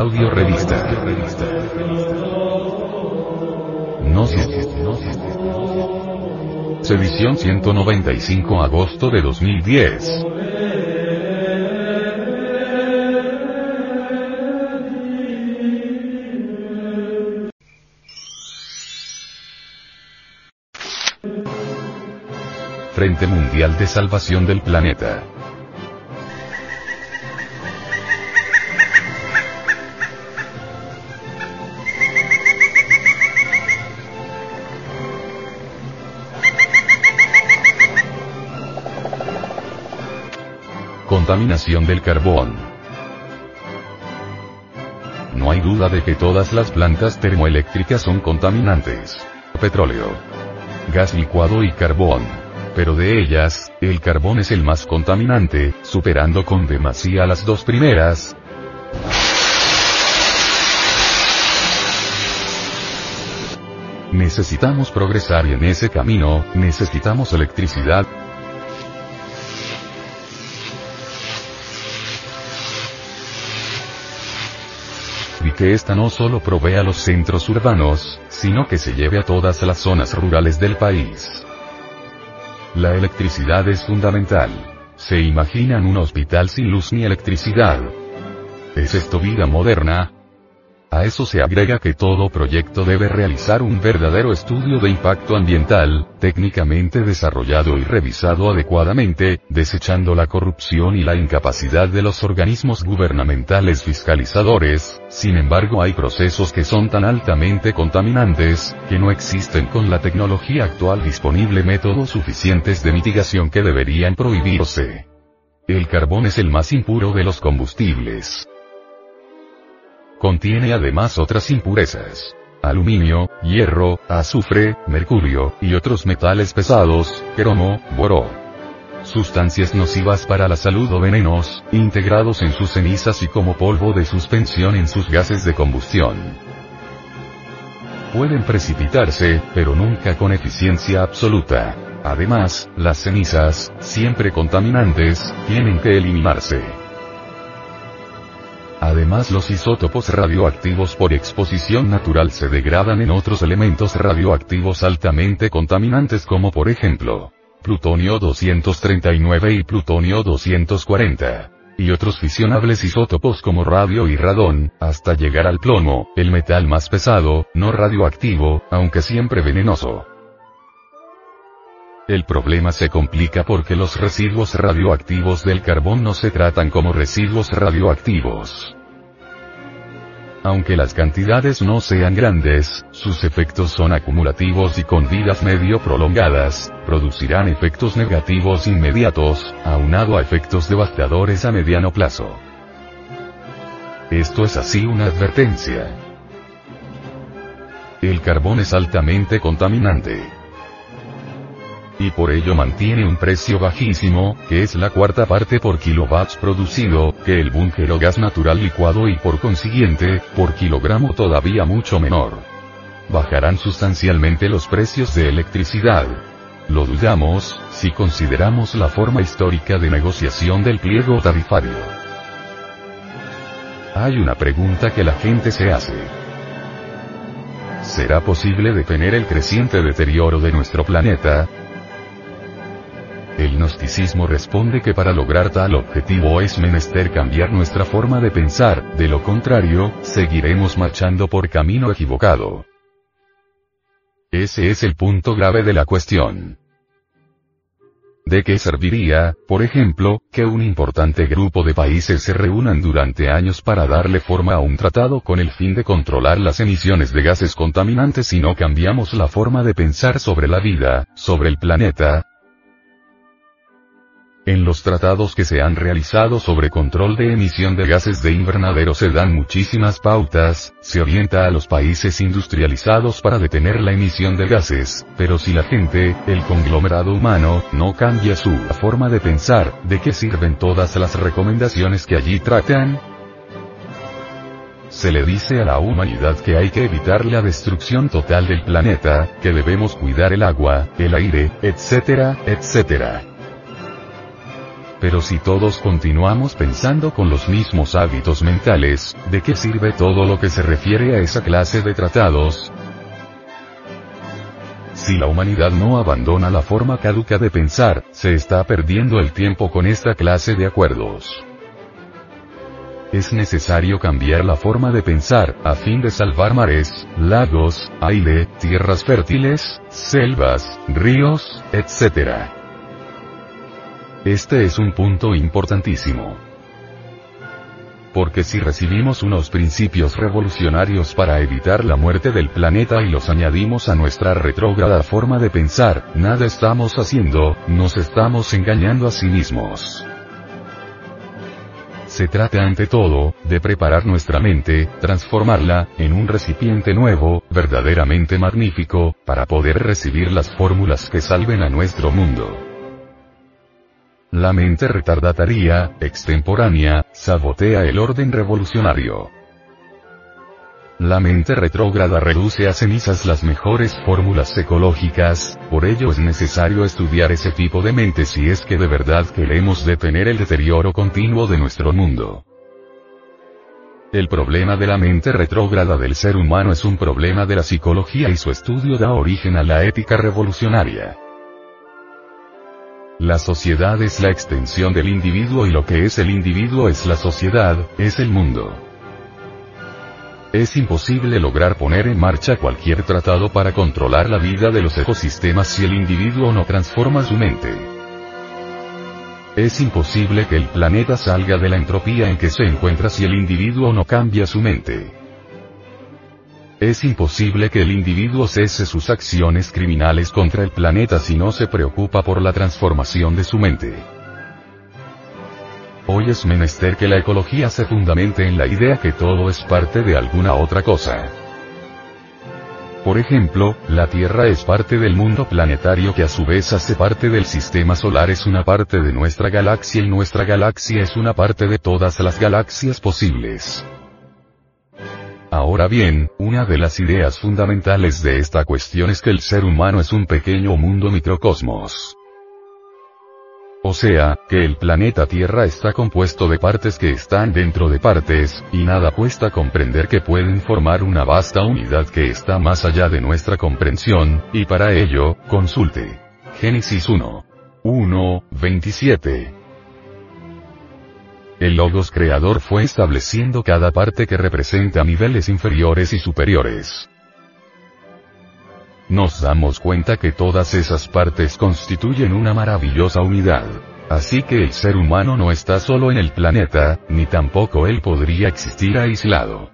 Audio Revista. Gnosis. Edición 195 agosto de 2010. Frente Mundial de Salvación del Planeta. Contaminación del carbón. No hay duda de que todas las plantas termoeléctricas son contaminantes. Petróleo, gas licuado y carbón. Pero de ellas, el carbón es el más contaminante, superando con demasía las dos primeras, Necesitamos progresar y en ese camino, necesitamos electricidad, que ésta no solo provee a los centros urbanos, sino que se lleve a todas las zonas rurales del país. La electricidad es fundamental. ¿Se imaginan un hospital sin luz ni electricidad? ¿Es esto vida moderna? A eso se agrega que todo proyecto debe realizar un verdadero estudio de impacto ambiental, técnicamente desarrollado y revisado adecuadamente, desechando la corrupción y la incapacidad de los organismos gubernamentales fiscalizadores, sin embargo hay procesos que son tan altamente contaminantes, que no existen con la tecnología actual disponible métodos suficientes de mitigación que deberían prohibirse. El carbón es el más impuro de los combustibles. Contiene además otras impurezas. Aluminio, hierro, azufre, mercurio, y otros metales pesados, cromo, boro. Sustancias nocivas para la salud o venenos, integrados en sus cenizas y como polvo de suspensión en sus gases de combustión. Pueden precipitarse, pero nunca con eficiencia absoluta. Además, las cenizas, siempre contaminantes, tienen que eliminarse. Además los isótopos radioactivos por exposición natural se degradan en otros elementos radioactivos altamente contaminantes como por ejemplo, plutonio 239 y plutonio 240 y otros fisionables isótopos como radio y radón, hasta llegar al plomo, el metal más pesado, no radioactivo, aunque siempre venenoso. El problema se complica porque los residuos radioactivos del carbón no se tratan como residuos radioactivos. Aunque las cantidades no sean grandes, sus efectos son acumulativos y con vidas medio prolongadas, producirán efectos negativos inmediatos, aunado a efectos devastadores a mediano plazo. Esto es así una advertencia. El carbón es altamente contaminante y por ello mantiene un precio bajísimo, que es la cuarta parte por kilowatts producido, que el búnker o gas natural licuado y por consiguiente, por kilogramo todavía mucho menor. Bajarán sustancialmente los precios de electricidad. Lo dudamos, si consideramos la forma histórica de negociación del pliego tarifario. Hay una pregunta que la gente se hace. ¿Será posible detener el creciente deterioro de nuestro planeta? El gnosticismo responde que para lograr tal objetivo es menester cambiar nuestra forma de pensar, de lo contrario, seguiremos marchando por camino equivocado. Ese es el punto grave de la cuestión. ¿De qué serviría, por ejemplo, que un importante grupo de países se reúnan durante años para darle forma a un tratado con el fin de controlar las emisiones de gases contaminantes si no cambiamos la forma de pensar sobre la vida, sobre el planeta, en los tratados que se han realizado sobre control de emisión de gases de invernadero se dan muchísimas pautas, se orienta a los países industrializados para detener la emisión de gases, pero si la gente, el conglomerado humano, no cambia su forma de pensar, ¿de qué sirven todas las recomendaciones que allí tratan? Se le dice a la humanidad que hay que evitar la destrucción total del planeta, que debemos cuidar el agua, el aire, etcétera, etcétera. Pero si todos continuamos pensando con los mismos hábitos mentales, ¿de qué sirve todo lo que se refiere a esa clase de tratados? Si la humanidad no abandona la forma caduca de pensar, se está perdiendo el tiempo con esta clase de acuerdos. Es necesario cambiar la forma de pensar, a fin de salvar mares, lagos, aire, tierras fértiles, selvas, ríos, etc. Este es un punto importantísimo. Porque si recibimos unos principios revolucionarios para evitar la muerte del planeta y los añadimos a nuestra retrógrada forma de pensar, nada estamos haciendo, nos estamos engañando a sí mismos. Se trata ante todo, de preparar nuestra mente, transformarla, en un recipiente nuevo, verdaderamente magnífico, para poder recibir las fórmulas que salven a nuestro mundo. La mente retardataria, extemporánea, sabotea el orden revolucionario. La mente retrógrada reduce a cenizas las mejores fórmulas ecológicas, por ello es necesario estudiar ese tipo de mente si es que de verdad queremos detener el deterioro continuo de nuestro mundo. El problema de la mente retrógrada del ser humano es un problema de la psicología y su estudio da origen a la ética revolucionaria. La sociedad es la extensión del individuo y lo que es el individuo es la sociedad, es el mundo. Es imposible lograr poner en marcha cualquier tratado para controlar la vida de los ecosistemas si el individuo no transforma su mente. Es imposible que el planeta salga de la entropía en que se encuentra si el individuo no cambia su mente. Es imposible que el individuo cese sus acciones criminales contra el planeta si no se preocupa por la transformación de su mente. Hoy es menester que la ecología se fundamente en la idea que todo es parte de alguna otra cosa. Por ejemplo, la Tierra es parte del mundo planetario que a su vez hace parte del sistema solar es una parte de nuestra galaxia y nuestra galaxia es una parte de todas las galaxias posibles. Ahora bien, una de las ideas fundamentales de esta cuestión es que el ser humano es un pequeño mundo microcosmos. O sea, que el planeta Tierra está compuesto de partes que están dentro de partes, y nada cuesta comprender que pueden formar una vasta unidad que está más allá de nuestra comprensión, y para ello, consulte. Génesis 1. 1, 27. El Logos creador fue estableciendo cada parte que representa niveles inferiores y superiores. Nos damos cuenta que todas esas partes constituyen una maravillosa unidad. Así que el ser humano no está solo en el planeta, ni tampoco él podría existir aislado.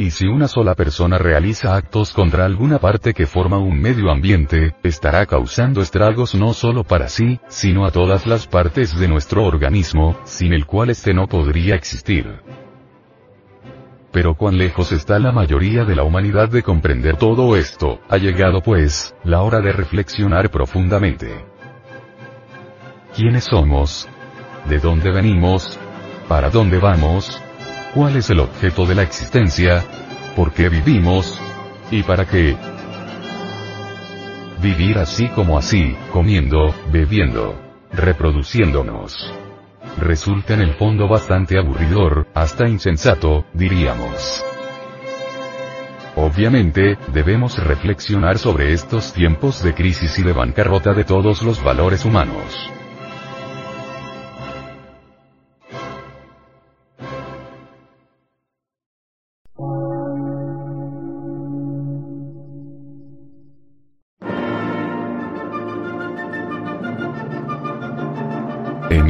Y si una sola persona realiza actos contra alguna parte que forma un medio ambiente, estará causando estragos no solo para sí, sino a todas las partes de nuestro organismo, sin el cual este no podría existir. Pero cuán lejos está la mayoría de la humanidad de comprender todo esto, ha llegado pues, la hora de reflexionar profundamente. ¿Quiénes somos? ¿De dónde venimos? ¿Para dónde vamos? ¿Cuál es el objeto de la existencia? ¿Por qué vivimos? ¿Y para qué? Vivir así como así, comiendo, bebiendo, reproduciéndonos. Resulta en el fondo bastante aburridor, hasta insensato, diríamos. Obviamente, debemos reflexionar sobre estos tiempos de crisis y de bancarrota de todos los valores humanos.